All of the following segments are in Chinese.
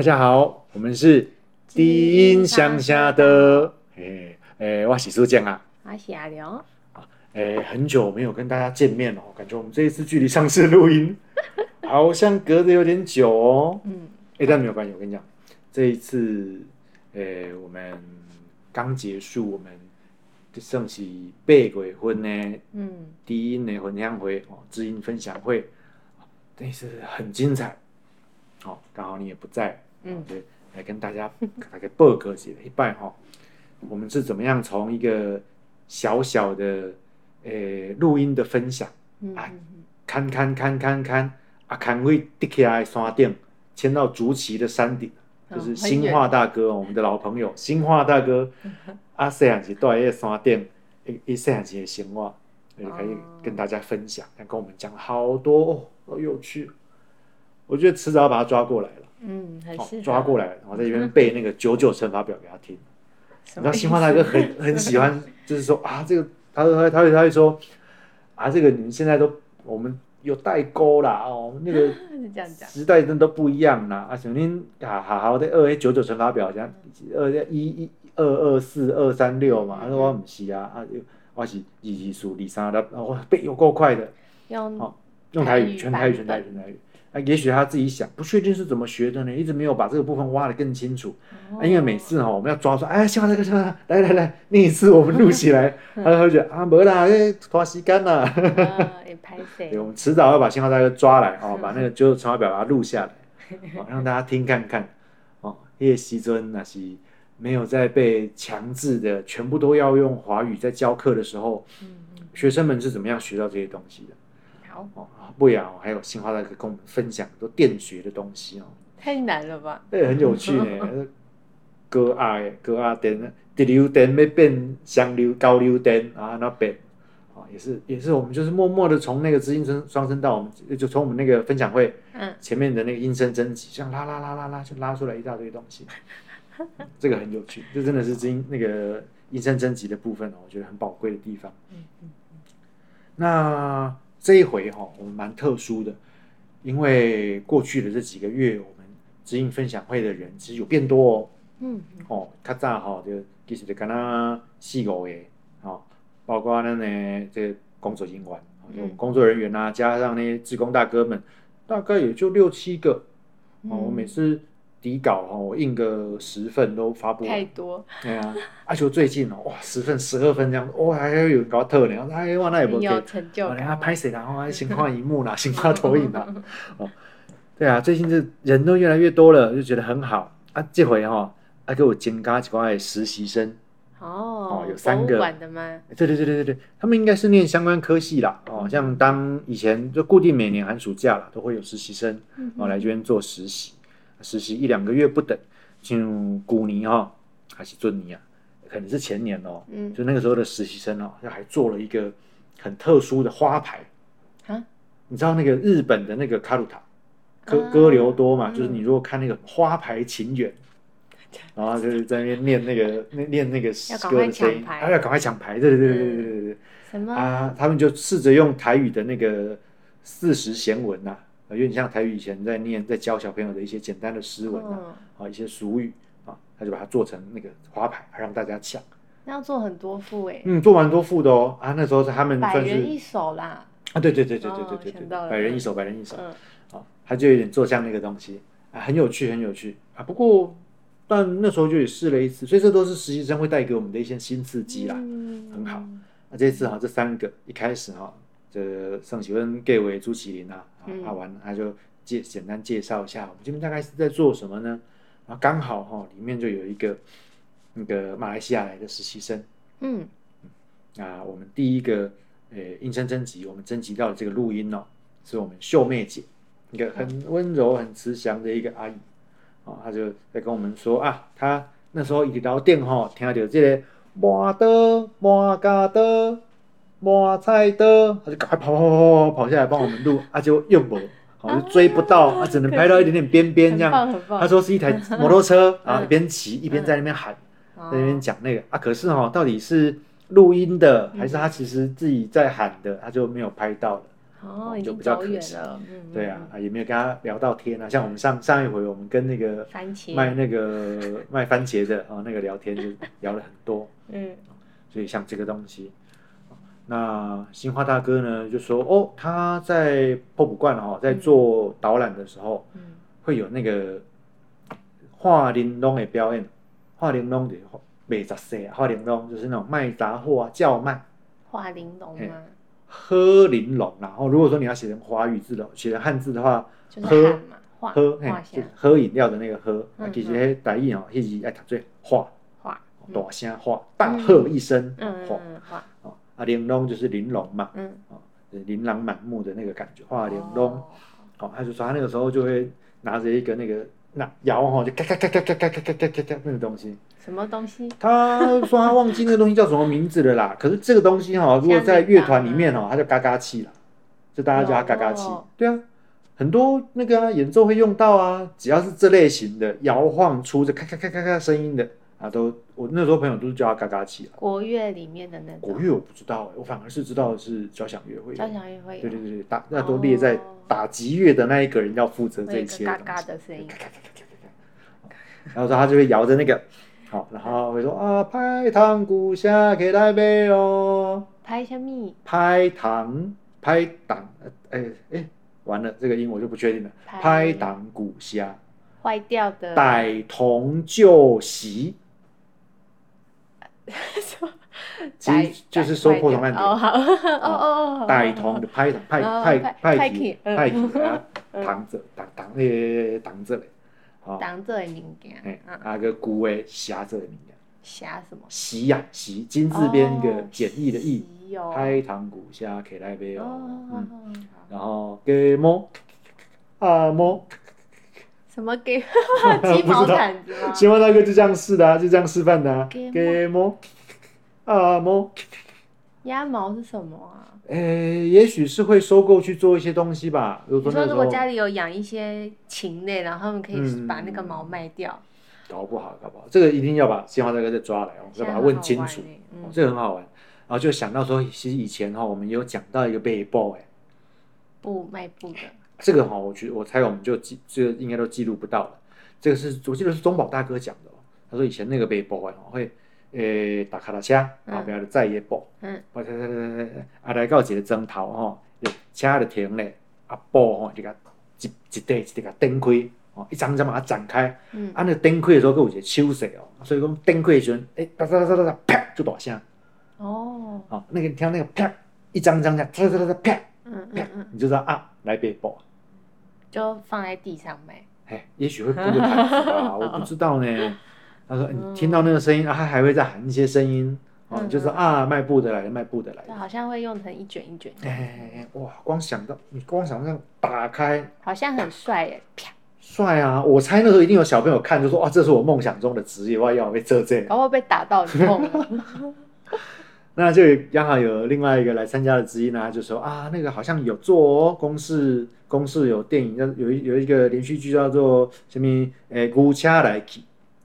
大家好，我们是低音乡下的，诶诶，我是苏建啊，我是阿良，诶，很久没有跟大家见面了，感觉我们这一次距离上次录音 好像隔得有点久哦。嗯，诶，但没有关系，我跟你讲，这一次，诶，我们刚结束我们算是八月份的嗯，低音的分享会哦，知音分享会，这一次很精彩。哦，刚好你也不在，嗯。对，来跟大家大概报告一下一拜哈。我们是怎么样从一个小小的诶录音的分享，嗯哎看看看看看啊，看会滴起来的山顶，迁到竹崎的山顶，哦就是新化大哥，我们的老朋友新化大哥，啊，细汉时住在迄个山顶，一一细汉时的生活，也可以哦。跟大家分享，跟我们讲好多哦，好有趣。我觉得迟早要把他抓过来了，嗯，很哦抓过来，然后在这边背那个九九乘法表给他听。什么意思，你知道新化大哥很很喜欢，就是说啊，这个他说他他会他会说啊，这个你们现在都我们有代沟啦哦，那个 时代真的都不一样啦啊，小林好好好的二 A 九九乘法表，像二一一二二四二三六嘛，他说我不是啊，啊我是二二数二三六，我背有够快的，用哦用台语，全台语，全台语，全台语。啊，也许他自己想，不确定是怎么学的呢，一直没有把这个部分挖得更清楚。啊，因为每次哈、我们要抓说，哎，希望这个希望来来来，那一次我们录起来，他会觉得啊，没啦，哎，拖时间啦。啊也拍 对，谁我？们迟早要把信号大哥抓来哦，把那个九九乘法表把它录下来，哦，让大家听看看。哦，叶希尊那些没有在被强制的全部都要用华语在教课的时候，学生们是怎么样学到这些东西的？好，哦，啊不雅哦，还有新华大哥跟我们分享很多电学的东西哦。太难了吧？对很有趣呢。高压的高压电，直流电要变相流高流电啊，那变啊，也是也是我们就是默默的从那个知音声双声到，我们就从我们那个分享会嗯，前面的那个音声征集，这样拉拉拉拉拉就拉出来一大堆东西，这个很有趣，这真的是知音那个音声征集的部分哦，我觉得很宝贵的地方。嗯嗯那这一回哈、我们蛮特殊的，因为过去的这几个月，我们知音分享会的人其实有变多哦。嗯哦，较早吼就其实就敢若四五个哦，包括咱呢这个工作人员，哦有嗯工作人员啊，加上那些志工大哥们，大概也就六七个。哦，我每次底稿哈，我印个十份都发不完。太多，对啊，而且我最近哦，哇，十份、十二份这样，哇，还有人给我特呢，哎，哇，那也不很 OK 有。成就哦，人家感。拍谁啦？哦，先看荧幕啦，先看投影啦。哦，对啊，最近这人都越来越多了，就觉得很好啊。这回哈、哦，啊给我增加几块实习生。哦，有三个博物馆的吗？对对对对对对，他们应该是念相关科系啦。哦，像当以前就固定每年寒暑假啦，都会有实习生嗯哦来这边做实习，实习一两个月不等，进入古尼哈、还是尊尼啊，可能是前年哦，嗯，就那个时候的实习生哦，就还做了一个很特殊的花牌啊，你知道那个日本的那个卡鲁塔，歌歌流多嘛、就是你如果看那个花牌情缘。然后就是在那边念那个念念那个歌的声音，哎、要赶快抢牌，对对对对对对对。什么啊？他们就试着用台语的那个四时闲文呐、有点像台语以前在念在教小朋友的一些简单的诗文啊，嗯，啊一些俗语啊，他就把它做成那个花牌，让大家抢。那要做很多副哎，嗯，做蛮多副的哦啊，那时候是他们算是百人一首啦。啊，对对对对对哦对对对想到了百人一首，百人一首。嗯啊，他就有点做像那个东西啊，很有趣，很有趣啊。不过，但那时候就也试了一次，所以这都是实习生会带给我们的一些新刺激啦。嗯很好那这次哈、这三个一开始哈、这盛启温给为朱启林啊，啊嗯阿完他就介简单介绍一下我们这边大概是在做什么呢？然后刚好哈、里面就有一个那个马来西亚来的实习生。嗯。啊，我们第一个呃应声征集，我们征集到的这个录音哦，是我们秀妹姐，一个很温柔、很慈祥的一个阿姨，哦，她就在跟我们说啊，她那时候一到店哈，听到这个麻的麻嘎的麻菜的，他就赶快跑跑跑跑跑下来帮我们录，啊，就用不，好就追不到，啊，只能拍到一点点边边这样。他。说是一台摩托车，啊一边骑一边在那边喊。在那边讲那个啊，可是哈、到底是录音的，还是他其实自己在喊的，他就没有拍到了。哦，就比较可惜了。对啊，，啊也没有跟他聊到天啊。像我们上上一回，我们跟那个，卖那个卖番茄的啊，那个聊天就聊了很多。嗯，所以像这个东西，那新花大哥呢就说哦，他在破卜观哈，在做导览的时候，嗯会有那个画玲珑的表演。画玲珑的卖杂碎啊，画玲珑就是那种卖杂货啊，叫卖画玲珑嘿吗？喝玲珑。然后如果说你要写成华语字的，写成汉字的话，就喝喝嘿喝饮料的那个喝，其实迄台语哦，迄字爱读做画，画，嗯大声画，大喝一声画嗯嗯嗯画，哦啊，玲珑就是玲珑嘛。嗯，琳琅满目的那个感觉，画玲珑。哦哦，他就说他那个时候就会拿着一个那个那摇哈，就咔咔咔咔咔咔咔咔咔咔那个东西。什么东西？他说他忘记那个东西叫什么名字了啦。可是这个东西哈，如果在乐团里面哦，它叫嘎嘎器啦，就大家叫它嘎嘎器有哦。对啊，很多那个啊演奏会用到啊，只要是这类型的摇晃出这咔咔咔咔咔声音的啊，都我那时候朋友都是叫他嘎嘎器啦。国乐里面的那种国乐我不知道哎，我反而是知道的是交响乐会。交响乐会有，对对对对，打那都列在打击乐的那一个人要负责这一会有一个切的东西。嘎嘎的声音 然后说他就会摇着那个，好，然后会说啊，拍堂鼓下可以来背哦，拍什么？拍堂拍档，哎哎，完了，这个音我就不确定了。拍拍档鼓下，坏掉的。歹童旧习，其就是收破铜烂铁。哦，好，哦哦哦，歹童的派哦派派派派去派体，啊，挡着挡挡诶挡着嘞，好，当这的物件。哎，，嗯，啊个古诶狭着的物件，写什么？席呀席，金字边一个简易的易，拍糖鼓虾可以来杯哦，然后给摸啊摸，什么给 鸡毛 毯子吗？新闻大哥就这样试的啊，就这样示范的啊，给摸给摸啊毛，鸭毛是什么啊？诶，也许是会收购去做一些东西吧，比如你说如果说那时候家里有养一些禽类，然后他们可以嗯把那个毛卖掉，搞不好搞不好，这个一定要把鲜花大哥再抓来，我们再把它问清楚。这个很好玩。然后就想到说，其实以前哈、我们有讲到一个背包，哎，布卖布的，这个哈、我觉得我猜我们就记，这个应该都记录不到了。这个是我记得是中宝大哥讲的哦，他说以前那个背包啊，会诶打卡拉车，后边就载伊布，嗯，我猜猜猜猜，啊来到一个钟头吼，车就停咧，啊布吼就甲一一块一块甲展开，哦一张张把它展开，嗯，啊那展开的时候，佫有一个手势哦，所以讲展开的时阵，诶哒哒哒哒哒啪就大声。哦，哦，那个你听到那个啪，一张张这样，哒哒哒哒啪嗯啪嗯。嗯，你就知道啊，来背包，就放在地上卖，哎，也许会铺个毯子吧，我不知道呢。他说嗯你听到那个声音，啊，他还会再喊一些声音，哦，就是啊，卖布的来了，卖布的来对，了。好像会用成一卷一卷，哎，哇，光想到你光想到打开，好像很帅耶，啪，帅啊！我猜那时候一定有小朋友看，就说哇，这是我梦想中的职业，我要被这这。然后被打到很痛，那就有刚好有另外一个来参加的之一呢，他就说啊，那个好像有做哦，公视公视有电影，叫有一有一个连续剧叫做什么？诶，古恰来起，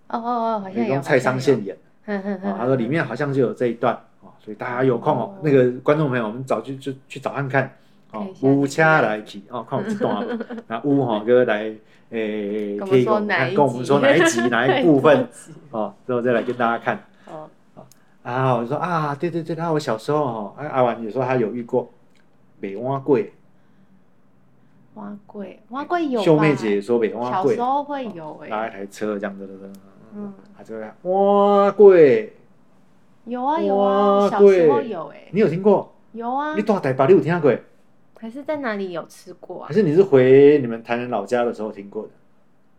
哦哦哦，好像有，用蔡昌宪演。哼哼哼啊。他说里面好像就有这一段啊，所以大家有空哦哦，那个观众朋友，我们早就就去找看看哦古恰来起哦，看我这段啊，那乌哈哥来诶，可以说哪一跟我们集？说哪一集 哪一部分哦，之后再来跟大家看。哦，啊，我就说啊，对对对，那我小时候哦，阿阿婉也说他有遇过北蛙贵，蛙贵，蛙贵有吧秀妹姐也说北蛙贵小时，候会有哎，拉一台车这样子的，嗯，他就会蛙贵，有啊有啊，小时候有哎，你有听过？有啊你，大台北你有听过？还是在哪里有吃过啊还？是你是回你们台南老家的时候听过的？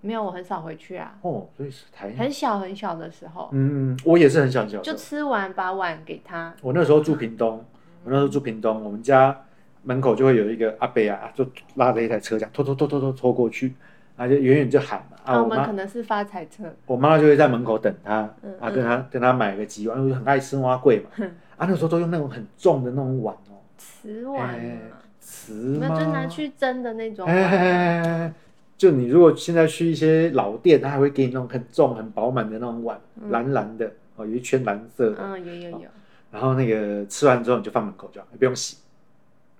没有，我很少回去啊，哦，所以是台南。很小很小的时候，嗯，嗯我也是很小很小的时候。就吃完把碗给他，我那时候住屏东，我那时候住屏东，我们家门口就会有一个阿伯啊，就拉着一台车这样拖拖拖拖拖拖过去，啊就远远就喊嘛啊，啊，我们可能是发财车，我妈就会在门口等他嗯，啊跟他跟他买个几碗，因为很爱吃蛙桂嘛，啊那时候都用那种很重的那种碗哦，瓷碗瓷那吗？就拿去蒸的那种哎哎，哎哎哎就你如果现在去一些老店，他还会给你那种很重、很饱满的那种碗，嗯蓝蓝的哦，有一圈蓝色的，嗯，有有有，然后那个吃完之后你就放门口就好，不用洗。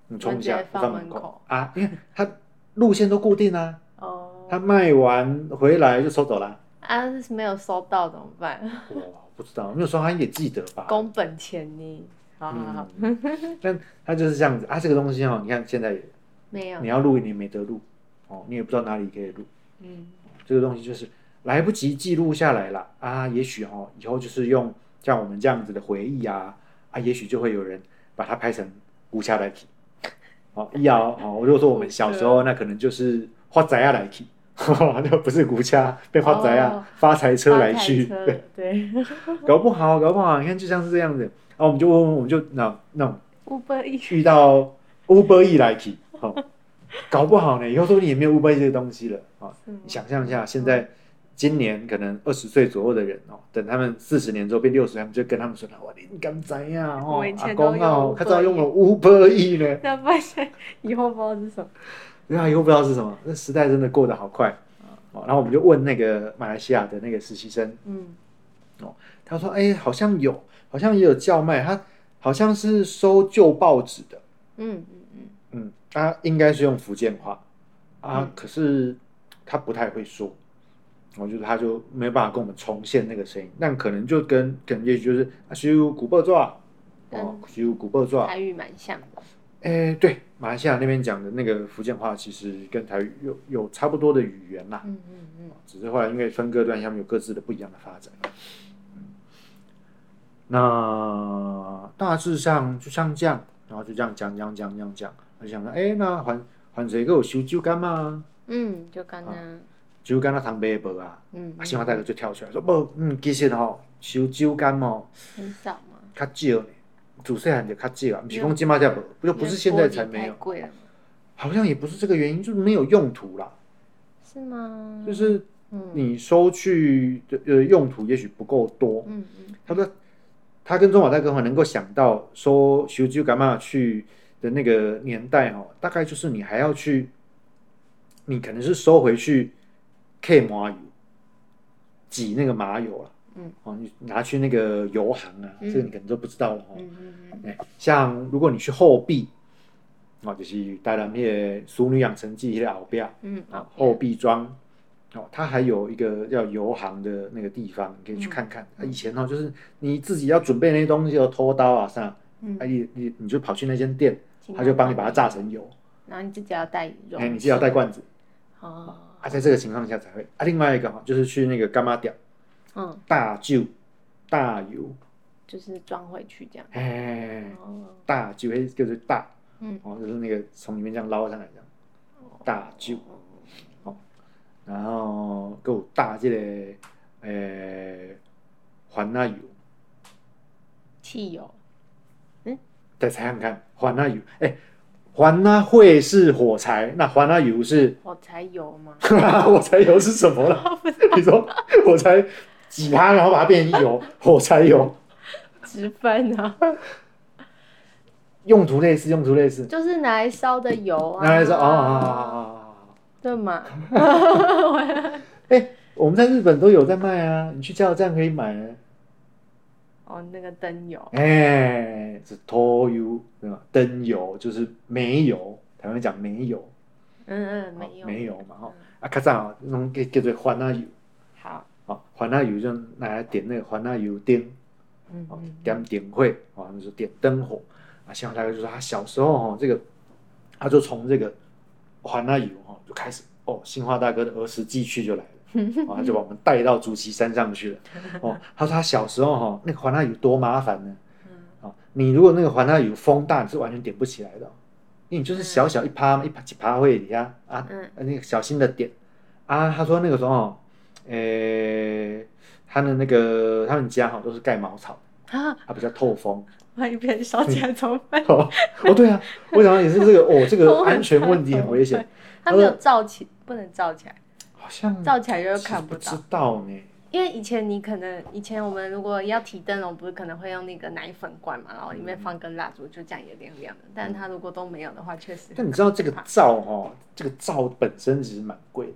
你冲一下放放门门口啊，因为他路线都固定啊，哦，他卖完回来就收走了。啊，没有收到怎么办？哇，不知道，没有收他也记得吧？宫本钱呢？好好好，嗯，但他就是这样子啊。这个东西哦，你看现在没有你，要录，你没得录哦，你也不知道哪里可以录。嗯，这个东西就是来不及记录下来了啊。也许哦，以后就是用像我们这样子的回忆啊啊，也许就会有人把它拍成无暇来体。哦，要哦，如果说我们小时候，那可能就是发财啊来去，那不是股价被发财啊、哦。发财车来去。发财车对。搞不好，搞不好，你看就像是这样子，然后我们就问问，我们就那那种，Uber E，遇到 Uber E 来去，好、搞不好呢，以后说不定也没有 Uber E 这个东西了啊、你想象一下，现在今年可能二十岁左右的人哦，等他们四十年之后变六十，他们就跟他们说：“哇，你敢怎样哦？阿公哦，他知道用了 Uber E 呢。那发现以后不知道是什么，对啊，以后不知道是什么，那时代真的过得好快哦。然后我们就问那个马来西亚的那个实习生，嗯，哦他说：“哎，好像有，好像也有叫卖，他好像是收旧报纸的，嗯嗯嗯，嗯，他应该是用福建话啊，嗯可是他不太会说，我觉得他就没有办法跟我们重现那个声音，但可能就跟可能也许就是啊，修古报抓，哦，修古报抓，台语蛮像的，哎，对，马来西亚那边讲的那个福建话，其实跟台语有有差不多的语言啦，嗯嗯嗯，只是后来因为分割段，他们有各自的不一样的发展。嗯那大致上就像这样，然后就这样讲讲讲讲讲，我就想说，哎，那还还谁给我修酒干嘛？嗯，就刚刚，酒干那糖杯无啊？嗯，啊，新华大哥就跳出来说，不，嗯，其实吼、修酒干哦，很少嘛，较少呢，自细汉就较少啊，不是讲今嘛才无，不就不是现在才没有。好像也不是这个原因，就是没有用途啦，是吗？就是嗯。你收去的呃用途也许不够多，嗯嗯。他说他跟中华大哥哈能够想到说修酒干嘛去的那个年代哦，大概就是你还要去，你可能是收回去 K 麻油，挤那个麻油啊，嗯，哦，你拿去那个油行啊，嗯。这个你可能都不知道了哦。嗯嗯像如果你去后壁，哦，就是带了那些《淑女养成记》那个后边嗯啊，后壁庄，哦，它还有一个叫油行的那个地方，你可以去看看。啊，以前哦，就是你自己要准备那些东西，有拖刀啊啥，嗯。啊，你你你就跑去那间店，他就帮你把它榨成油，然后你自己要带肉，哎，你自己要带罐子，哦，啊，在这个情况下才会。啊，另外一个哈，就是去那个干妈店嗯，大舅大油，就是装回去这样，哎，哦，大舅哎就是大，嗯，哦，就是那个从里面这样捞上来这样，大酒。然后还有大这个诶环那油，汽油，嗯？再猜看看环那油，哎，环那会是火柴，那还那油是火柴油吗？火柴油是什么了？你说火柴挤它，然后把它变成油，火柴油直翻啊，用途类似，用途类似，就是拿来烧的油啊，拿来烧哦哦哦哦哦，对嘛？哎，我们在日本都有在卖啊，你去加油站可以买啊。哦，那个灯油，哎，是拖油对吧？灯油就是煤油，台湾讲煤油，嗯嗯，煤油，煤油嘛哈。啊，较早哦那种叫叫做番那油，好，哦，番那油就拿来点那个番那油灯，哦嗯嗯，点点会，哦，就是点灯火。啊，新华大哥就说他小时候哦，这个他就从这个番那油哦就开始哦，新华大哥的儿时记趣就来了。哦，他就把我们带到竹崎山上去了。哦，他说他小时候哈、那个环那油多麻烦呢。哦，你如果那个环那油风大，你是完全点不起来的哦、因为你就是小小一趴一趴几趴会底下啊，嗯那个小心的点啊。他说那个时候，诶、他的那个他们家哈、都是盖茅草，啊，它比较透风。万一别人烧起来怎么办？哦，哦对啊，我想到也是这个哦，这个安全问题很危险，它没有罩起，不能罩起来，好像照起来就看不到不到。道呢。因为以前你可能以前我们如果要提灯笼，不是可能会用那个奶粉罐嘛，然后里面放根蜡烛，就这样也亮亮的。但它如果都没有的话，确实但你知道这个罩哦、这个罩本身其实蛮贵的。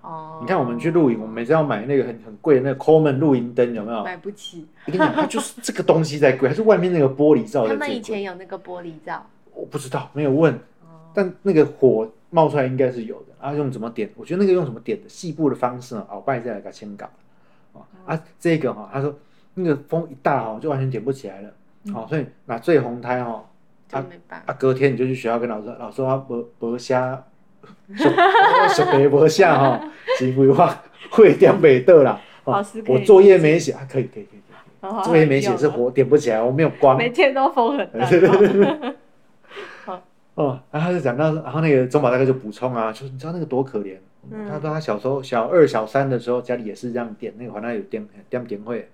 哦，你看我们去露营，我们每次要买那个很很贵的那个 Coleman 露营灯，有没有？买不起。我跟你讲，它就是这个东西在贵，还是外面那个玻璃罩 他。们以前有那个玻璃罩，我不知道，没有问，但那个火冒出来应该是有的。啊，用怎么点？我觉得那个用什么点的细部的方式呢？鳌拜再来给签稿啊啊，这个哈，他说那个风一大哈，就完全点不起来了。好，所以拿最红胎哈，就没办法。啊，隔天你就去学校跟老师，老师说无无下，小白无下哈，是因为我会点没得啦。老师我作业没写，可以可以可以可以，作业没写是火点不起来，我没有光。每天都风很大。哦，然后他就讲到，然后那个中宝大哥就补充啊，就是你知道那个多可怜，他说他小时候小二小三的时候，家里也是这样点那个，好像有点点点会。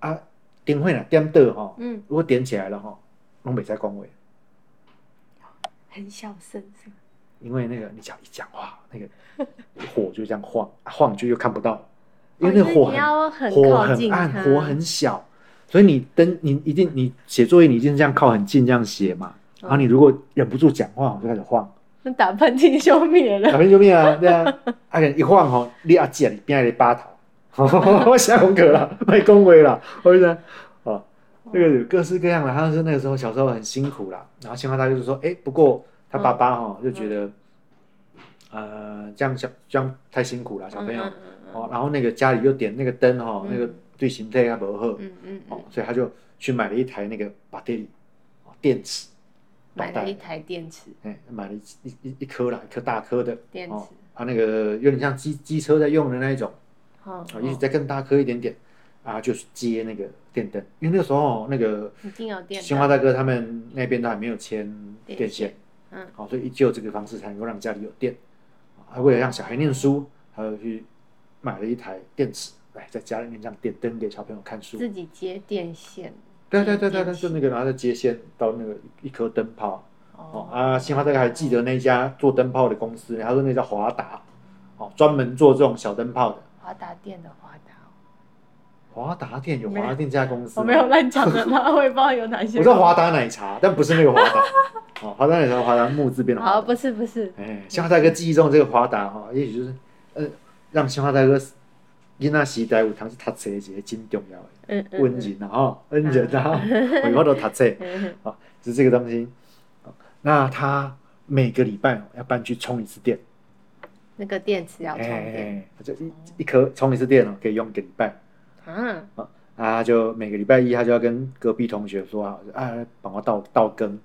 啊，点会呢点的哈，嗯，如果点起来了哈，拢没在光位，很小声是因为那个你只要一讲话，那个火就这样晃，晃就又看不到，因为那火很火很暗，火很小，所以你灯你一定你写作业你一定这样靠很近这样写嘛。然后你如果忍不住讲话，我就开始晃。那打喷嚏就灭了。打喷嚏就灭啊，对啊。啊，一晃吼，你阿姐里边还得八头，我想红可了，卖恭维了，我觉得哦，那个各式各样的，他是那个时候小时候很辛苦啦。然后青蛙大就是说：“哎，不过他爸爸哈就觉得，呃，这样小这样太辛苦了，小朋友哦。然后那个家里又点那个灯哈，那个对形态还不好，嗯嗯哦，所以他就去买了一台那个把电电池。”买了一台电池，哎，买了一一一颗啦，一颗大颗的。电池，啊，那个有点像机机车在用的那一种，哦，也许再更大颗一点点，啊，就是接那个电灯，因为那个时候那个一定要电，新华大哥他们那边都还没有牵电线，嗯，好，所以就这个方式才能够让家里有电，还为了让小孩念书，还有去买了一台电池，来在家里面这样点灯给小朋友看书，自己接电线。对对对对对，就那个拿着接线到那个一颗灯泡哦啊，新华大哥还记得那家做灯泡的公司，他说那叫华达，哦，专门做这种小灯泡的。华达店的华达。华达店有华达店这家公司。我没有乱讲的吗？我也不知道有哪些。我知道华达奶茶，但不是那个华达。哦，华达奶茶，华达木字边的。好，不是不是。哎，新华大哥记忆中这个华达哈，也许就是呃，让新华大哥。囡仔时代有当时读册是一个真重要的，恩人啊，吼，恩人啊，为我都读册，啊，是这个东西。那他每个礼拜要搬去充一次电，那个电池要充电，就一一颗充一次电哦，可以用一个礼拜。啊，啊，就每个礼拜一他就要跟隔壁同学说啊，啊，帮我倒倒羹。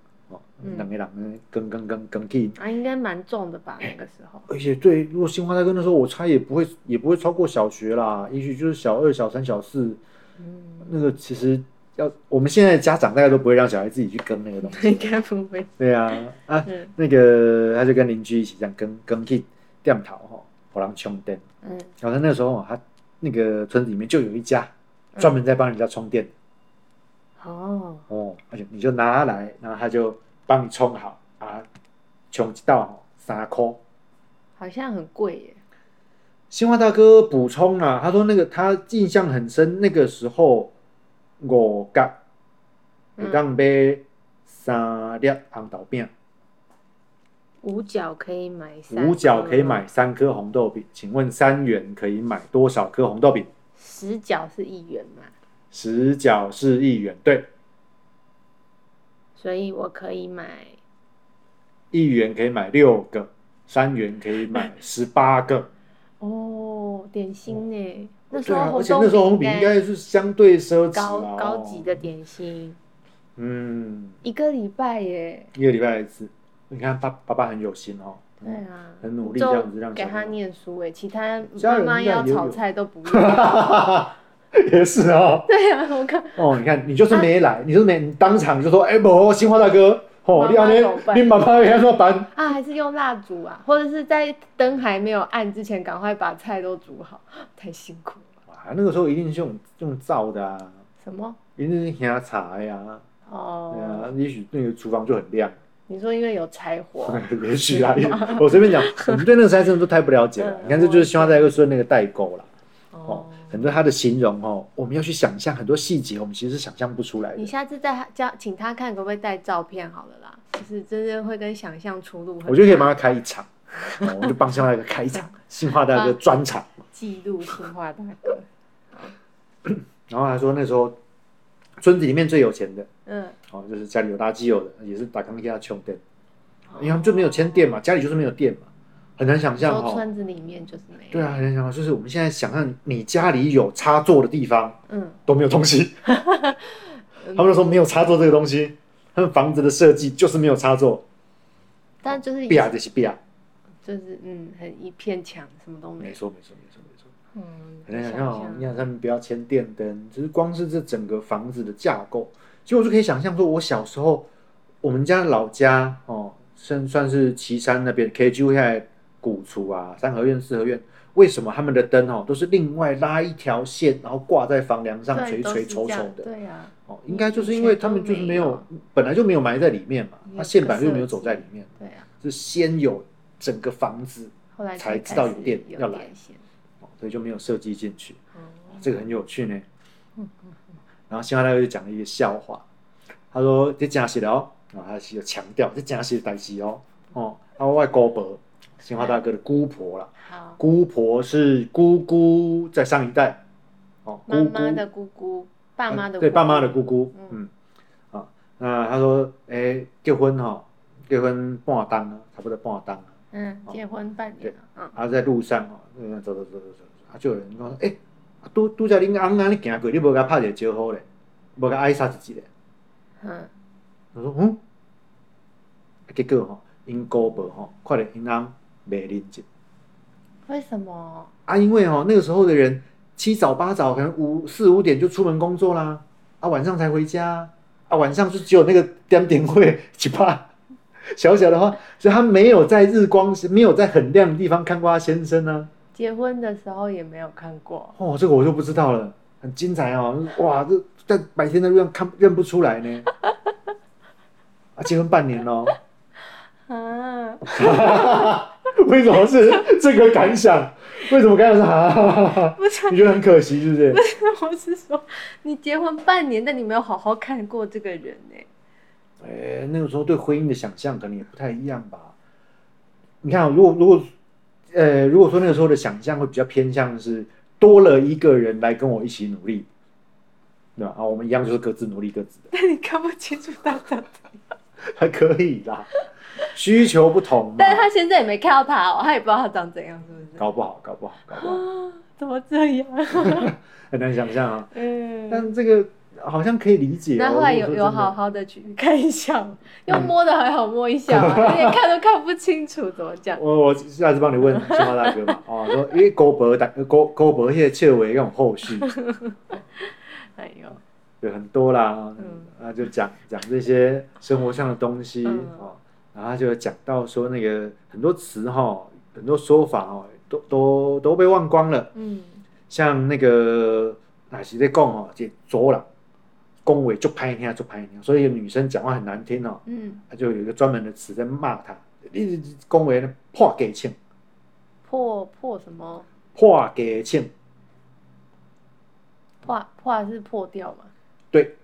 两个人跟跟跟跟去啊，应该蛮重的吧？那个时候。而且对，如果新花大哥那时候，我猜也不会也不会超过小学啦，也许就是小二、小三、小四。嗯。那个其实要我们现在家长大概都不会让小孩自己去跟那个东西。应该不会。对啊啊，那个他就跟邻居一起这样跟跟去店头哈，火浪充电。嗯。然后那个时候他那个村子里面就有一家专门在帮人家充电。哦。哦，而且你就拿来，然后他就。帮你充好啊，充一道三块，好像很贵耶。新华大哥补充了，他说那个他印象很深，那个时候五角会当买三粒红豆饼，五角可以买五角可以买三颗红豆饼，请问三元可以买多少颗红豆饼？十角是一元嘛？十角是一元，对。所以我可以买一元可以买六个，三元可以买十八个。哦，点心呢？那时候而且那时候红饼应该是相对奢侈高高级的点心。嗯，一个礼拜耶，一个礼拜一次。你看爸爸爸很有心哦，对啊，很努力这样子让给他念书哎，其他妈妈要炒菜都不 用。也是哦，对啊，我看哦，你看你就是没来，你就没你当场就说，哎，不，新华大哥，哦，你好，你你妈妈给他说搬啊，还是用蜡烛啊，或者是在灯还没有暗之前，赶快把菜都煮好，太辛苦了。啊，那个时候一定是用用灶的啊。什么？一定是添茶呀。哦。对啊，也许那个厨房就很亮。你说因为有柴火？也许啊，我随便讲，我们对那个菜真的都太不了解了。你看，这就是新华大哥说那个代沟了。哦。很多他的形容哦，我们要去想象很多细节，我们其实是想象不出来的。你下次带他叫请他看，可不可以带照片好了啦？就是真的会跟想象出入。我就可以帮他开一场，我就帮新华大哥开一场 新华大哥专场，记录新华大哥。然后他说那时候村子里面最有钱的嗯，哦，就是家里有垃圾有的，也是打钢给他穷电，因为他们就没有牵电嘛，家里就是没有电嘛，很难想象说哦。村子里面就是没有，对啊，很难想象，就是我们现在想象你家里有插座的地方嗯，都没有东西，他们就说没有插座这个东西，他们房子的设计就是没有插座，但就是壁啊就是壁啊，就是嗯，很一片墙，什么都没有，没错没错没错没错。嗯，很难想想象。哦，你想他们不要牵电灯，就是光是这整个房子的架构，其实我就可以想象说，我小时候我们家老家哦，算算是岐山那边 KG 下来古厝啊，三合院、四合院，为什么他们的灯哦都是另外拉一条线，然后挂在房梁上垂垂丑丑的？对呀，哦，应该就是因为他们就是没有，本来就没有埋在里面嘛，没有它线本来就没有走在里面，对呀，是先有整个房子，后来才知道有电要来，哦，所以就没有设计进去。哦。这个很有趣呢。然后新华大哥就讲了一个笑话，他说这真实的哦，啊，他是有强调这真实的代志哦，哦，啊，我的姑婆，新华大哥的姑婆啦，好，姑婆是姑姑在上一代，哦，妈姑姑。妈的姑姑，爸妈的对爸妈的姑姑姑，嗯，啊，那他说，哎，结婚哈，结婚半当啊，差不多半当啊，嗯，结婚半年了，嗯，啊，在路上哦，嗯走走走走走，啊，就有人讲，诶、啊，拄拄则恁翁安尼行过，你无甲拍一个招呼咧，无甲挨杀一个。嗯，我说，嗯，啊结果吼，因姑婆吼，看着因翁为什么？啊，因为哦那个时候的人七早八早，可能五四五点就出门工作啦，啊晚上才回家，啊晚上就只有那个点点会一趴 小小的话，所以他没有在日光没有在很亮的地方看过他先生呢、结婚的时候也没有看过，哦，这个我就不知道了，很精彩哦！哇，这在白天的路上看认不出来呢。啊，结婚半年喽，啊，为什么是这个感想？为什么感想是啊？不是，你觉得很可惜是不是？不是我是说，你结婚半年，但你没有好好看过这个人呢。哎，那个时候对婚姻的想象可能也不太一样吧。你看哦，如果如果呃，如果说那个时候的想象会比较偏向是多了一个人来跟我一起努力，对吧？啊，我们一样就是各自努力各自的，但 你看不清楚他的，还可以啦。需求不同，但是他现在也没看到他哦，他也不知道他长怎样，是不是？搞不好，搞不好，搞不好，啊，怎么这样？很难想象啊。嗯，但这个好像可以理解、哦。那后来有有好好的去看一下吗，用摸的还好摸一下嘛，连看都看不清楚，怎么讲？我我下次帮你问青蛙大哥嘛，哦，说因为高博大高高博那些切尾那种后续哎呦，有很多啦，嗯啊就讲讲这些生活上的东西嗯哦，然后他就讲到说那个很多词哈，很多说法哦，都都都被忘光了，嗯。像那个哪是在讲哦，这左了，恭维就拍听就拍听，所以女生讲话很难听哦，嗯，他就有一个专门的词在骂他，你恭维呢破给庆。破破什么？破给庆，破破是破掉嘛？对，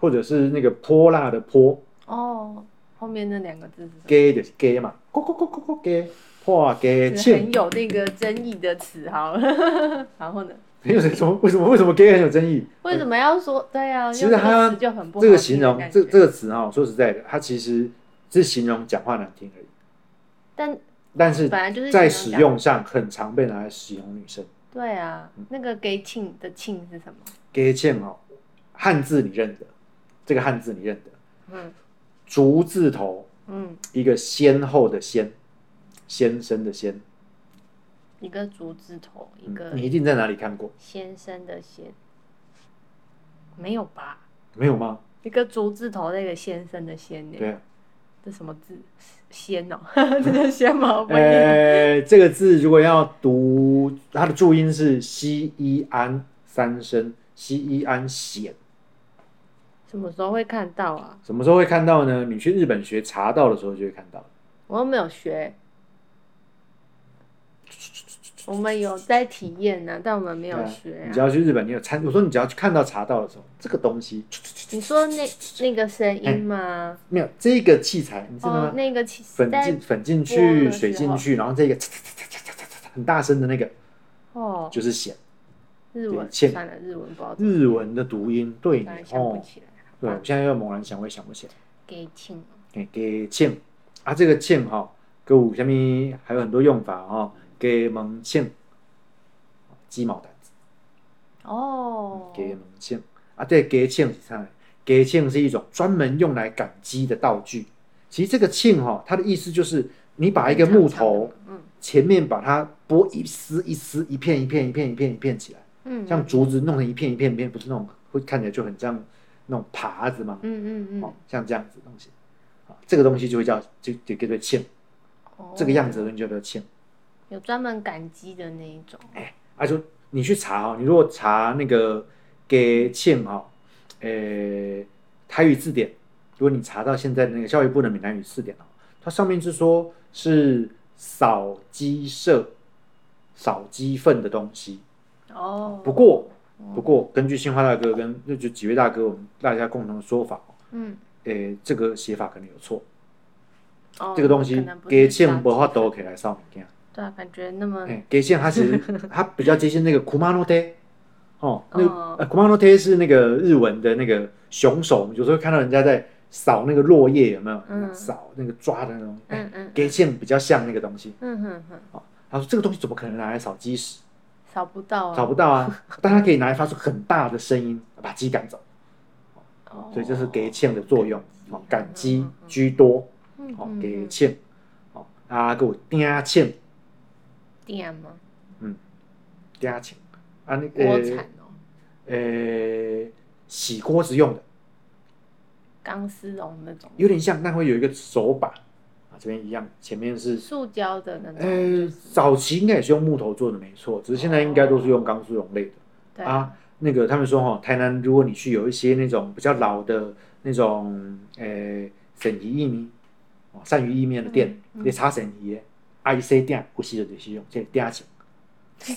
或者是那个泼辣的泼，哦，后面那两个字是什么？给就是给嘛，咕咕咕咕咕给，破给是庆很，有那个争议的词，好了，然后呢？有什么？为什么为什么 gay 很有争议？为什么要说对啊？其实他就很不好这个形容这这个词哈，说实在的，它其实是形容讲话难听而已，但但是本来就是在使用上很常被拿来形容女生。讲对啊，那个给庆的庆是什么？给庆哦，汉字你认得，这个汉字你认得，嗯竹字头嗯，一个先后的先，先生的先，一个竹字头，一个嗯你一定在哪里看过？先生的先，没有吧？没有吗？一个竹字头，那个先生的先呢？对啊。这什么字？先哦，这叫先吗？我不念。呃，这个字如果要读，它的注音是西一安三声，西一安显。什么时候会看到啊？什么时候会看到呢？你去日本学茶道的时候就会看到。我又没有学。我们有在体验呢、但我们没有学啊你只。要去日本，你有参，我说你只要去看到茶道的时候，这个东西你说那那个声音吗？没有这个器材，你知道哦吗，？那个粉在进粉进播去，水进去，然后这个很大声的那个哦，就是显。日文欠算了，日文不知道日文的读音，对呢突然想不哦。对，我现在要猛然想，我也想不起来。给庆给给庆啊，这个庆哈，跟有下面还有很多用法哈，给蒙庆，鸡毛掸子，哦，给蒙庆啊，对，给庆是啥？给庆是一种专门用来赶鸡的道具。其实这个庆哈，它的意思就是你把一个木头嗯。前面把它剥一丝一丝、一片一片、一片一片、一片起来，嗯，像竹子弄成一片一片一片，不是那种会看起来就很像那种耙子嘛？哦嗯嗯嗯，，像这样子的东西，啊，这个东西就会叫就就叫做欠，哦这个样子的东西就叫做欠。有专门感激的那一种。哎啊，就你去查哦，你如果查那个给欠哈，呃，台语字典，如果你查到现在的那个教育部的闽南语字典哦，它上面是说是扫鸡舍、扫鸡粪的东西。哦，不过，不过根据新华大哥跟就就几位大哥我们大家共同的说法哦，嗯，诶，这个写法可能有错。哦这个东西给欠扫不法地都可以来扫物件。对啊，感觉那么哎，给线它其实它比较接近那个 kumano 哦，那个哦呃 kumano 是那个日文的那个熊手，有时候看到人家在扫那个落叶，有没有？嗯扫那个抓的那种，哎嗯嗯给线比较像那个东西。嗯哼哼，他说这个东西怎么可能拿来扫鸡屎？扫不到啊，找不到啊，但它可以拿来发出很大的声音，把鸡赶走，哦，所以这是给欠的作用。哦，感激嗯嗯居多，嗯哦，嗯嗯。给线，哦，啊，给我丁线，店吗？丁线，啊，那锅个铲哦，呃，洗锅子用的，钢丝绒那种，有点像，那会有一个手把啊，这边一样，前面是塑胶的那种，呃，早期应该也是用木头做的，没错，只是现在应该都是用钢丝绒类的、对，啊。那个他们说哈，台南如果你去有一些那种比较老的那种呃鳝鱼意面哦，鳝鱼意面的店，嗯你炒鳝鱼的，啊伊洗店，有时就是用这个店钱，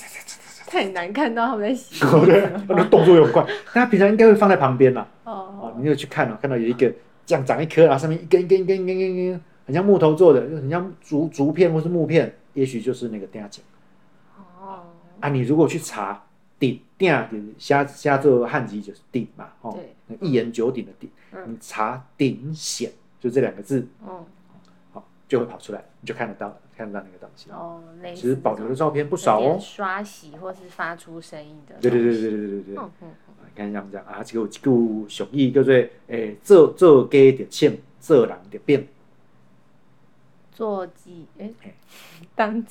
太难看到他们在洗 对，他的动作又很快，但他平常应该会放在旁边啦。哦。哦，，你有去看哦，看到有一个这样长一颗，然后上面一根一根一根一根一根，很像木头做的，就很像竹竹片或是木片，也许就是那个定奖哦，啊。你如果去查鼎定就是虾虾做汉字就是鼎嘛，哦一言九鼎的鼎，嗯你查鼎显就这两个字，嗯，好就会跑出来，你就看得到，看得到那个东西。哦，其实保留的照片不不少哦。刷洗或是发出声音的，对对对对对对对。嗯嗯，你看像这样啊，这个有一句俗语叫做诶，做做鸡就请，做人就变。做鸡，哎，当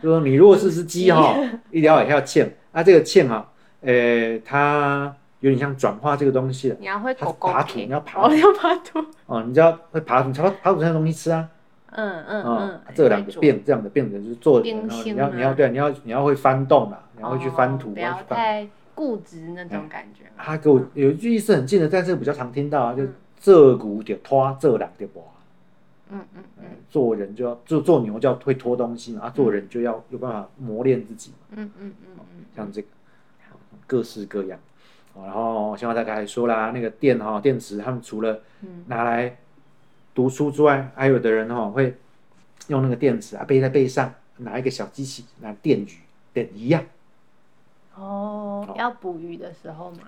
就说你如果是只鸡哈，一条也要欠啊，这个欠哈，呃，它有点像转化这个东西了你要会它狗狗爬土贴你要爬哦，要爬土，哦，你知道会爬土，爬到爬土上的东西吃啊，嗯嗯啊嗯，，这两个变这样的变成就是做人，变然后你要你要对，你要你要会翻动啦，你要会去翻土，哦不要。太固执那种感觉，他给我有一句意思很近的，但是比较常听到啊，就这股就拖，这两就磨。嗯嗯嗯，做人就要做做牛就要会拖东西嘛，啊，做人就要有办法磨练自己嘛。嗯嗯嗯嗯，像这个各式各样。哦然后像我大概还说啦，那个电哈、电池，他们除了嗯。拿来读书之外，还有的人哈、会用那个电池啊背在背上，拿一个小机器拿电鱼电一样。哦，要捕鱼的时候嘛，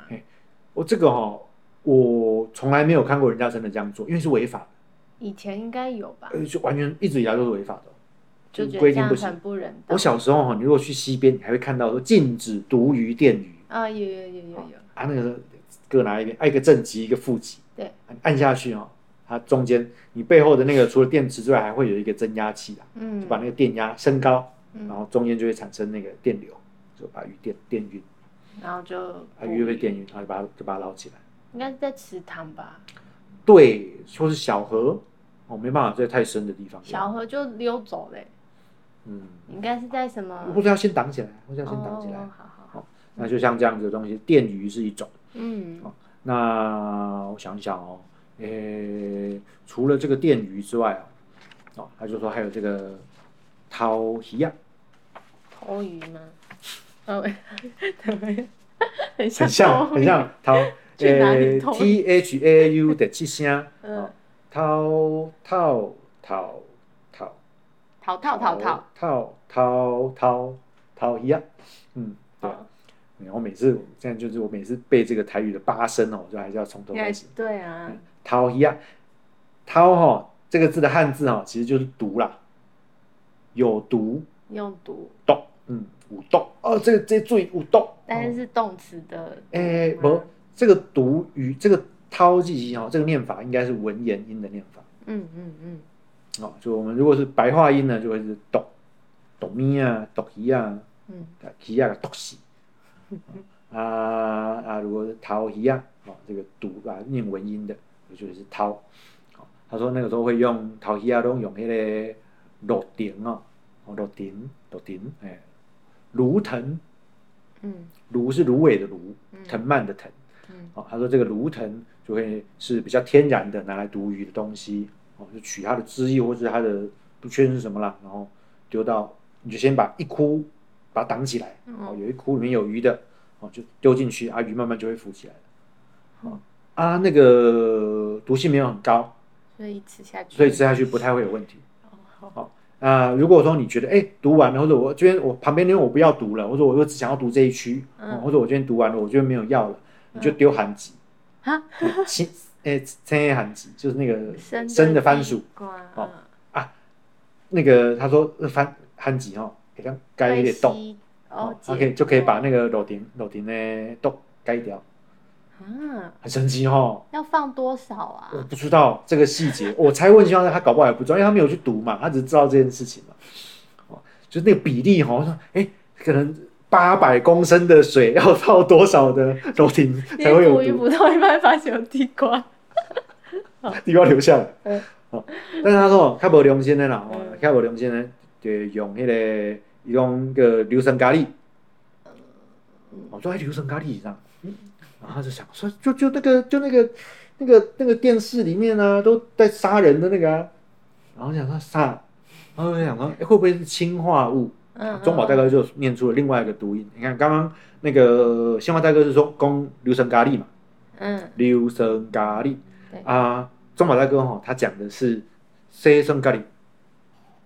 我、这个哈、我从来没有看过人家真的这样做，因为是违法的，以前应该有吧，呃，就完全一直以来都是违法的，就规定不行。很不人道我。小时候哈，你如果去西边，你还会看到说禁止毒鱼电鱼啊，有有有有有，啊，那个时候各拿一边，按一个正极一个负极，对，按下去哦，它中间你背后的那个除了电池之外，还会有一个增压器啊，嗯就把那个电压升高，嗯然后中间就会产生那个电流，就把鱼电电晕，然后就啊鱼被电晕，然后就把它就把它捞起来。应该是在池塘吧，对，或是小河哦，没办法在太深的地方。小河就溜走嘞，嗯，应该是在什么？或者要先挡起来，或者要先挡起来。哦，好好好，那就像这样子的东西，电鱼是一种。嗯那我想一想哦，诶，除了这个电鱼之外哦，哦，他就说还有这个掏鱼呀，偷鱼吗？哦？很很像很像 掏，诶偷，T H A U 的七声，嗯哦，掏掏掏掏逃逃逃逃，掏掏掏掏鱼呀，嗯，对。哦，然后每次现在就是我每次背这个台语的八声哦，我就还是要从头开始。对啊，掏一样，掏哈这个字的汉字哈，其实就是毒啦，有毒，用毒，毒，嗯，有毒哦，这个这注意有毒，但是是动词的，哎，不，这个毒与这个掏记型哈，这个念法应该是文言音的念法。嗯嗯嗯，哦，就我们如果是白话音呢，就会是毒，毒咪啊，毒鱼啊，嗯，鱼啊毒死。啊啊！如果是掏一样，哦，这个读啊念文音的，我觉得是掏。哦，他说那个时候会用掏一啊，都用那个芦藤哦，哦芦藤芦藤，哎，芦藤，嗯，芦是芦苇的芦，藤蔓的藤，嗯，哦，他说这个芦藤就会是比较天然的拿来毒鱼的东西，哦，就取它的汁液或者它的不确定是什么啦，然后丢到，你就先把一窟。把它挡起来，哦，有一窟里面有鱼的，哦，就丢进去，啊，鱼慢慢就会浮起来了，哦，啊，那个毒性没有很高，所以吃下去，所以吃下去不太会有问题，哦好，啊，如果说你觉得，哎，读完了，或者我这边我旁边因为我不要读了，或者我又只想要读这一区，或者我这边读完了，我觉得没有药了，你就丢寒极，啊，青，哎，青叶寒极就是那个生的番薯，哦，啊，那个他说番寒极哈。盖一点洞，哦，OK 就可以把那个楼顶楼顶的洞盖掉，啊，很神奇哈。要放多少啊？我不知道这个细节，我猜问希望他搞不好也不知道，因为他没有去读嘛，他只知道这件事情嘛。哦，就是那个比例哈，哎，可能八百公升的水要泡多少的楼顶 才会有毒？捕到一半发现有地瓜，地瓜留下来。嗯，好，但是他说开无良心的啦，开无良心的就用那个。一种个流神咖喱，我说哎，流神咖喱上，然后就想说，就就那个，就那个，那个那个电视里面啊，都在杀人的那个，然后想说杀，然后想说，哎，会不会是氰化物？嗯，中宝大哥就念出了另外一个读音。你看刚刚那个新华大哥是说供流神咖喱嘛，嗯，流神咖喱，啊，中宝大哥哈，他讲的是西生咖喱，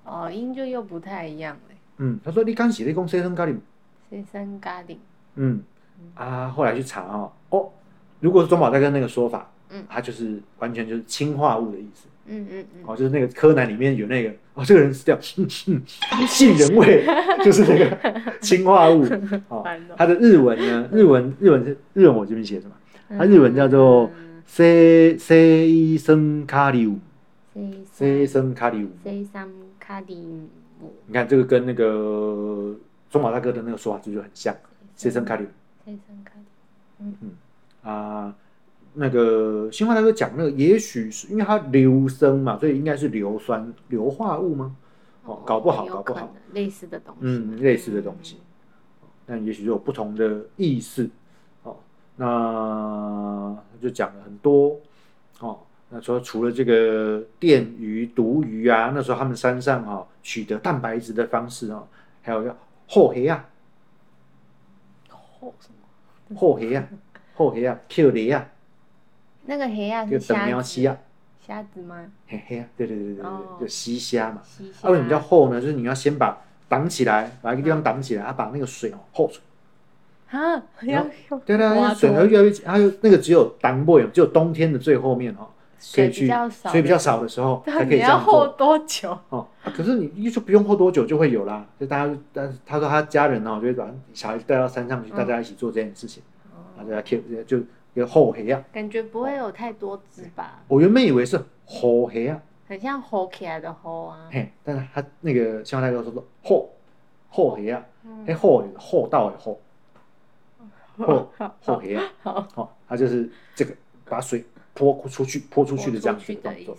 哦，音就又不太一样嘞。嗯，他说你刚写的讲西生咖喱，西生咖喱。嗯，啊，后来去查哦，哦，如果是中宝大哥那个说法，嗯，他就是完全就是氢化物的意思。嗯嗯嗯，哦，就是那个柯南里面有那个，哦，这个人死掉，嗯嗯，杏仁味，就是那个 氰化物。哦，他的日文呢？日文日文是日文，我这边写什么？他日文叫做西西生咖喱，西生咖喱，西生咖喱。你看这个跟那个中马大哥的那个说法就就很像，，C 生卡里？谁生卡里？嗯嗯啊，那个新华大哥讲那个，也许是因为它硫生嘛，所以应该是硫酸硫化物吗？哦，搞不好，搞不好，类似的东西，嗯，类似的东西，但也许有不同的意思。哦，那就讲了很多，哦。那说除了这个电鱼、毒鱼啊，那时候他们山上哈取得蛋白质的方式啊，还有要厚黑啊，厚什么？厚黑啊，厚黑啊，Q 雷啊。那个黑啊是虾子啊？虾子吗？嘿嘿啊，对对对对对，就西虾嘛。西虾。为什么叫厚呢？就是你要先把挡起来，把一个地方挡起来，啊，把那个水哦厚出。啊，要对对，水会越来越，还有那个只有挡不有，只有冬天的最后面哦。水比较少，水比较少的时候才可以这样做。多久？哦，可是你一说不用厚多久就会有啦。就大家，但是他说他家人呢，就会把小孩子带到山上去，大家一起做这件事情。啊，大家贴就一个厚黑啊。感觉不会有太多字吧？我原本以为是厚黑啊，很像厚起来的厚啊。嘿，但是他那个新华大哥说说厚厚黑啊，嘿厚厚道的厚，厚厚黑啊。好，他就是这个把水。泼出去，泼出去的这样子的动作，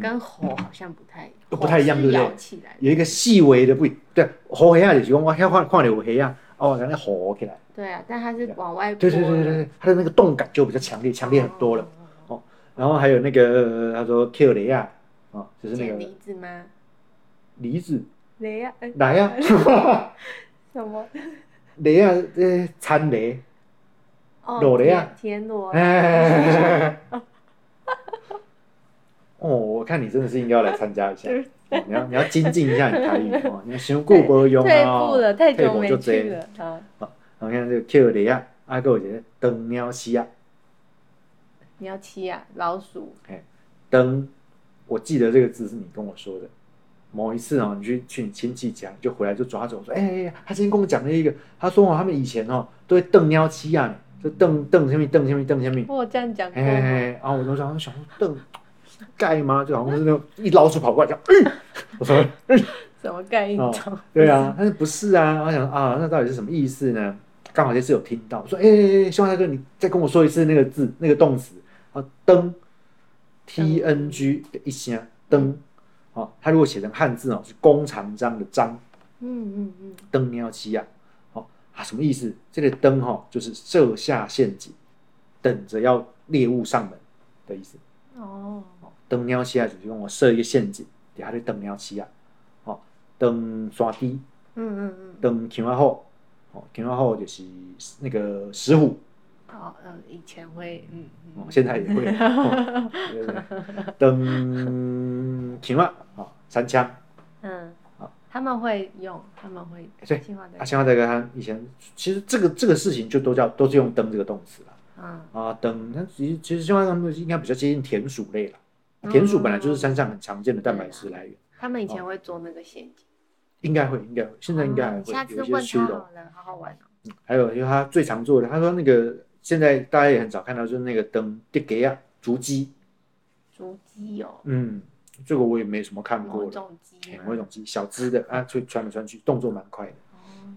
跟吼好像不太不太一样，对不对？有一个细微的不对，吼黑啊，就是讲我看看到有黑啊，哦，让它吼起来。对啊，但它是往外对对对对对，它的那个动感就比较强烈，强烈很多了。哦，然后还有那个他说 Q 雷亚，哦，就是那个梨子吗？梨子雷啊，来呀，什么雷啊？呃，餐雷，裸雷啊，田螺。哦，我看你真的是应该要来参加一下，你要 你要精进一下你台语 哦，你要先过不用啊，退步了，太久没去了啊。好像这个 Q 的啊，啊，还有一个灯鸟西啊，你要七啊，老鼠，灯，我记得这个字是你跟我说的。某一次哦，你去去你亲戚家，就回来就抓走说，哎、哎哎他今天跟我讲了一个，他说哦，他们以前哦都会瞪鸟七啊，就瞪瞪下面瞪下面瞪下面，我这样讲过哎哎吗？哎，然后我就想想说瞪 盖吗？就好像是那种一老鼠跑过来讲，嗯，我说什么概念？哦对啊，但是不是啊？我想啊，那到底是什么意思呢？刚好这次有听到，我说哎哎哎，希望大哥你再跟我说一次那个字那个动词啊，登，t n g 的一声登，哦，它如果写成汉字哦是弓长张的张，嗯嗯嗯，登喵鸡啊，哦啊什么意思？这个登哈、就是设下陷阱，等着要猎物上门的意思。哦，登鸟七啊，就是用我设一个陷阱，底下去登鸟七啊，哦，登山低。嗯嗯嗯，登青蛙后，哦，青蛙后就是那个石虎，哦，嗯，以前会，嗯哦嗯，，现在也会，哦对对对。登田花，哦，三枪，嗯好，他们会用，他们会对啊，，千花大哥他以前其实这个这个事情就都叫都是用登这个动词啦，嗯。啊，登，那其实其实千花他们应该比较接近田鼠类啦，田鼠本来就是山上很常见的蛋白质来源，他们以前会做那个陷阱，应该会应该会，现在应该还会哦下次有些问。他好了，好好玩哦。还有，因为他最常做的，他说那个现在大家也很少看到，就是那个灯地给啊，竹鸡，竹鸡哦，嗯，这个我也没什么看某过的，种鸡吗，嘿某一种鸡，小只的啊，就穿来穿去，动作蛮快的。哦，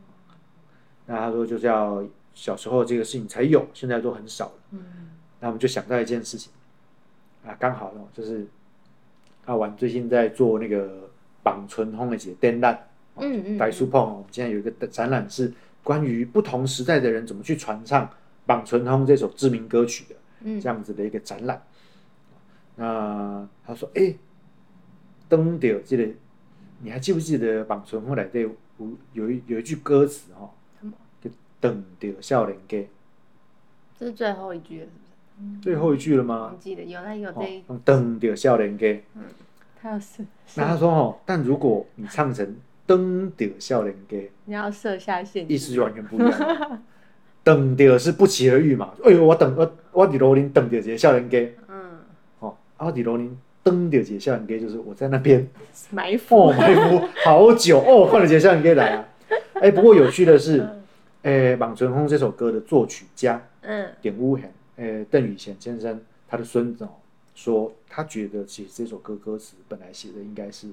那他说就是要小时候这个事情才有，现在都很少了。嗯那我们就想到一件事情，啊，刚好哦，就是阿婉最近在做那个绑存烘的节展览，嗯嗯，白书碰，我们现在有一个展览是关于不同时代的人怎么去传唱《绑存烘》这首知名歌曲的嗯这样子的一个展览。那他说：“哎、登掉这个，你还记不记得《绑存烘》来对有有一有一句歌词哈、哦什么？就登掉少年家，这是最后一句？最后一句了吗忘？记得，有那有哦这一，噔的笑脸歌。嗯。他要设，那他说哦，但如果你唱成登掉少年家，你要设下陷阱，意思就完全不一样。等的是不期而遇嘛，哎呦，我等我我伫罗林等着一个少年家，嗯，哦，啊我伫罗林等着一个少年家，就是我在那边埋伏，哦埋伏好久 哦，换了一个少年家来啊。哎，不过有趣的是，哎，《莽春风》这首歌的作曲家嗯点乌贤，哎，邓宇贤先生，他的孙子哦，说他觉得其实这首歌歌词本来写的应该是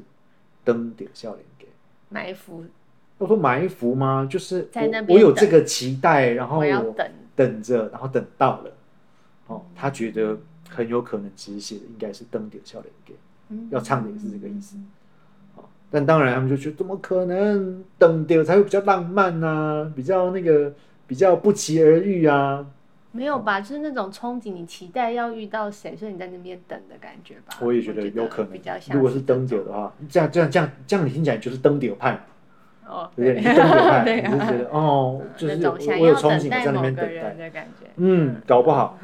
登顶笑脸给。埋伏，我说埋伏吗？就是在那我边我有这个期待，然后我等，等着，然后等到了，哦，他觉得很有可能其实写的应该是登点笑脸给，嗯要唱的也是这个意思，哦，但当然他们就觉得怎么可能登点才会比较浪漫啊，比较那个比较不期而遇啊，没有吧？就是那种憧憬，你期待要遇到谁，所以你在那边等的感觉吧。我也觉得有可能。比较像。如果是登顶的话，这样这样这样这样你听起来就是登顶派嘛，哦，对？你是登顶派，对你是觉得哦，就是我有憧憬，在那边等待。的感觉。嗯，搞不好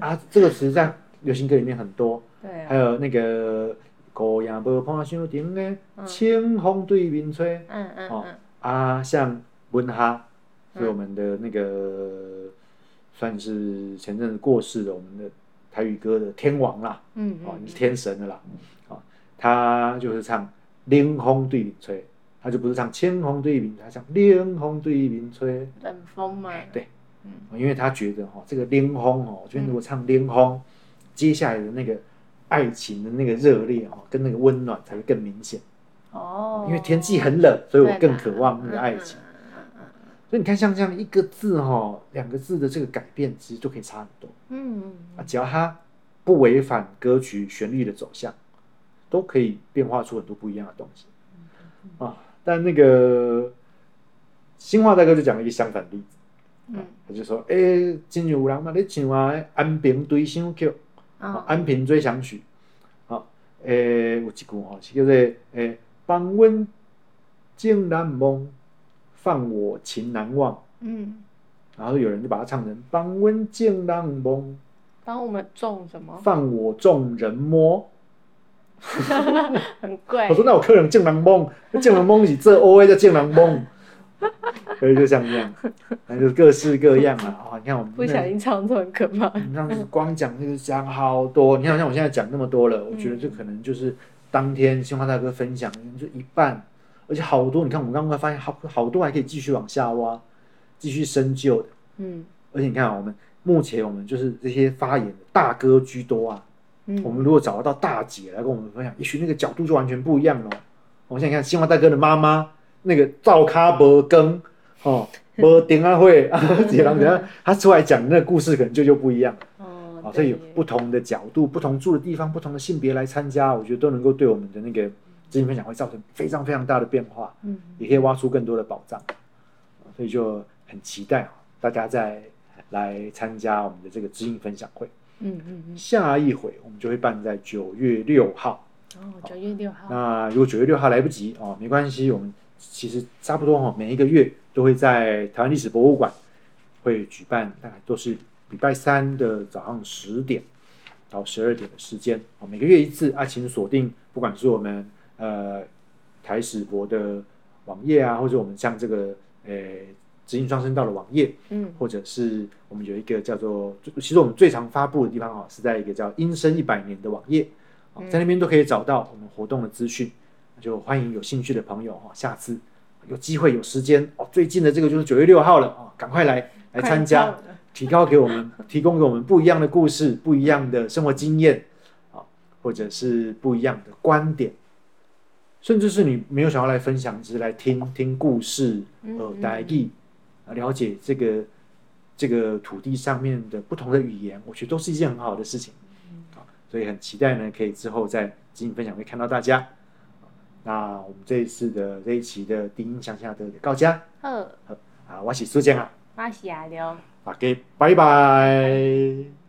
啊，这个词在流行歌里面很多，对啊，还有那个“孤影无伴伤情的，清风对面吹嗯嗯哦嗯”啊，像温哈是我们的那个算是前阵子过世的我们的台语歌的天王啦，嗯哦，嗯你是天神的啦，哦，他就是唱“冷风对面吹”，他就不是唱“千风对面”，他唱“冷风对面吹”。冷风嘛，对嗯因为他觉得哈、这个冷风哦，我觉得如果唱冷风，接下来的那个爱情的那个热烈哦，跟那个温暖才会更明显。哦，因为天气很冷，所以我更渴望那个爱情。嗯所以你看，像这样一个字哈、两个字的这个改变，其实就可以差很多嗯嗯啊。只要它不违反歌曲旋律的走向，都可以变化出很多不一样的东西啊。但那个新化大哥就讲了一个相反例子。嗯他就说：“诶、真有人嘛咧唱啊《安平对想曲》嗯，哦哦安平追想曲》哦，诶、有一句吼是叫做“诶、放阮正难梦，放我情难忘嗯，”，然后有人就把它唱成“放阮情难梦，帮我们种什么？放我众人摸 很贵。我说：“那我客人情难梦，那情难梦是这 O A 叫情难梦。”所以就像这样，那就各式各样啊。哦，你看我们不小心唱错很可怕。你像是光讲就是讲好多，你看像我现在讲那么多了，我觉得这可能就是当天新华大哥分享就一半，而且好多。你看我们刚刚发现好好多还可以继续往下挖，继续深究的。嗯而且你看啊，我们目前我们就是这些发言的大哥居多啊。嗯我嗯，们如果找得到大姐来跟我们分享，也许那个角度就完全不一样了哦。我们现在看新华大哥的妈妈，那个赵咖伯羹哦，伯丁啊会啊，姐郎等下他出来讲那个故事，可能就就不一样哦啊。所以有不同的角度、不同住的地方、不同的性别来参加，我觉得都能够对我们的那个知识分享会造成非常非常大的变化，嗯也可以挖出更多的宝藏。啊所以就很期待啊，大家再来参加我们的这个知音分享会。嗯嗯嗯，下一回我们就会办在九月六号。哦，九月六号，那如果九月六号来不及哦，没关系，我们其实差不多哦，每一个月都会在台湾历史博物馆会举办，大概都是礼拜三的早上十点到十二点的时间哦，每个月一次啊，请锁定，不管是我们呃台史博的网页啊，或者我们像这个呃知音双声道的网页，嗯。或者是我们有一个叫做，其实我们最常发布的地方哦，是在一个叫“音声一百年”的网页，哦在那边都可以找到我们活动的资讯。就欢迎有兴趣的朋友哈，下次有机会有时间哦，最近的这个就是九月六号了哦，赶快来来参加提高给我们提供给我们不一样的故事、不一样的生活经验啊，或者是不一样的观点，甚至是你没有想要来分享，只是来听听故事、嗯耳呆意，啊，了解这个这个土地上面的不同的语言，我觉得都是一件很好的事情。好，所以很期待呢，可以之后在经营分享会看到大家。那我们这一次的这一期的低音向下的告家好，啊，我是苏建啊，我是阿刘。拜拜。